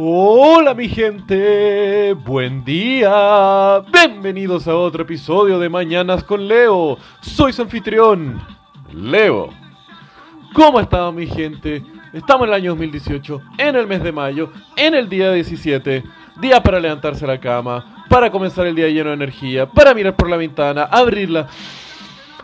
Hola mi gente, buen día, bienvenidos a otro episodio de Mañanas con Leo. Soy su anfitrión, Leo. ¿Cómo están mi gente? Estamos en el año 2018, en el mes de mayo, en el día 17, día para levantarse a la cama, para comenzar el día lleno de energía, para mirar por la ventana, abrirla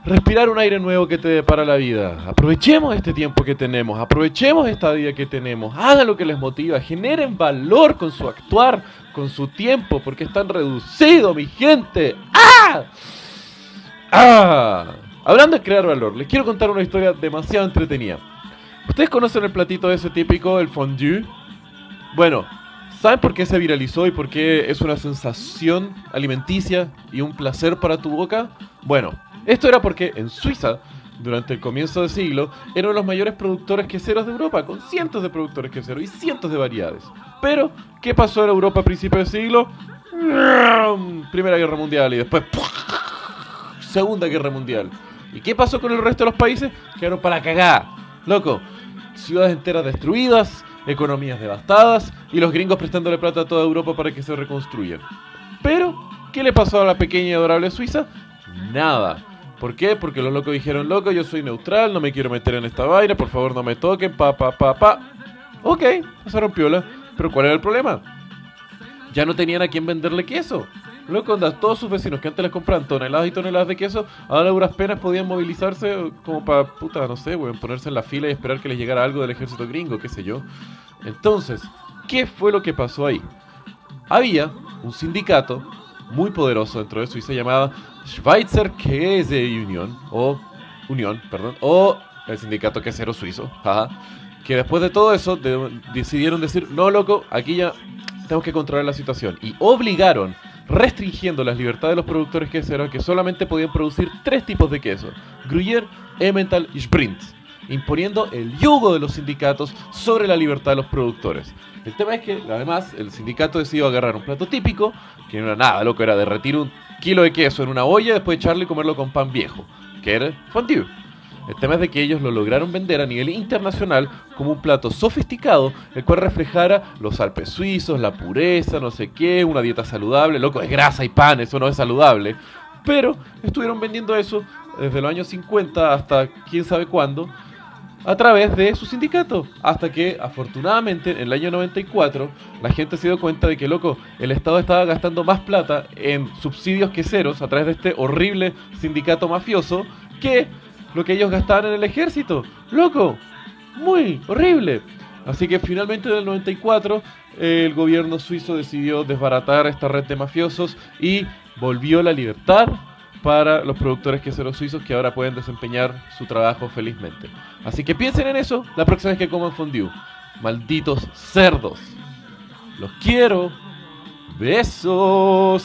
respirar un aire nuevo que te depara la vida. Aprovechemos este tiempo que tenemos, aprovechemos esta vida que tenemos, hagan lo que les motiva, generen valor con su actuar, con su tiempo, porque están reducidos, mi gente. ¡Ah! ¡Ah! Hablando de crear valor, les quiero contar una historia demasiado entretenida. ¿Ustedes conocen el platito ese típico, el fondue? Bueno, ¿saben por qué se viralizó y por qué es una sensación alimenticia y un placer para tu boca? Bueno, esto era porque en Suiza, durante el comienzo del siglo, eran los mayores productores queseros de Europa, con cientos de productores queseros y cientos de variedades. Pero, ¿qué pasó en Europa a principios del siglo? Primera Guerra Mundial y después Segunda Guerra Mundial. ¿Y qué pasó con el resto de los países? Quedaron para cagar. Loco, ciudades enteras destruidas, economías devastadas y los gringos prestándole plata a toda Europa para que se reconstruyan. Pero, ¿qué le pasó a la pequeña y adorable Suiza? Nada. ¿Por qué? Porque los locos dijeron, loco, yo soy neutral, no me quiero meter en esta vaina, por favor no me toquen, pa, pa, pa, pa. Ok, se rompiola. Pero ¿cuál era el problema? Ya no tenían a quién venderle queso. Loco, todos sus vecinos que antes les compraban toneladas y toneladas de queso, ahora a duras penas podían movilizarse como para, puta, no sé, bueno, ponerse en la fila y esperar que les llegara algo del ejército gringo, qué sé yo. Entonces, ¿qué fue lo que pasó ahí? Había un sindicato muy poderoso dentro de Suiza llamado Schweizer Käse Union, o Unión, perdón, o el sindicato quesero suizo, que después de todo eso decidieron decir, no loco, aquí ya tenemos que controlar la situación, y obligaron, restringiendo las libertades de los productores queseros, que solamente podían producir tres tipos de queso, Gruyère, Emmental y Sprints, imponiendo el yugo de los sindicatos sobre la libertad de los productores. El tema es que, además, el sindicato decidió agarrar un plato típico, que no era nada, loco, era derretir un kilo de queso en una olla, después echarle y comerlo con pan viejo, que era fondue. El tema es de que ellos lo lograron vender a nivel internacional como un plato sofisticado, el cual reflejara los Alpes suizos, la pureza, no sé qué, una dieta saludable, loco, es grasa y pan, eso no es saludable. Pero estuvieron vendiendo eso desde los años 50 hasta quién sabe cuándo, a través de su sindicato. Hasta que, afortunadamente, en el año 94, la gente se dio cuenta de que, loco, el Estado estaba gastando más plata en subsidios queseros a través de este horrible sindicato mafioso que lo que ellos gastaban en el ejército. Loco, muy horrible. Así que finalmente en el 94 el gobierno suizo decidió desbaratar esta red de mafiosos y volvió la libertad para los productores queseros suizos que ahora pueden desempeñar su trabajo felizmente. Así que piensen en eso la próxima vez que coman fondue. Malditos cerdos. Los quiero. Besos.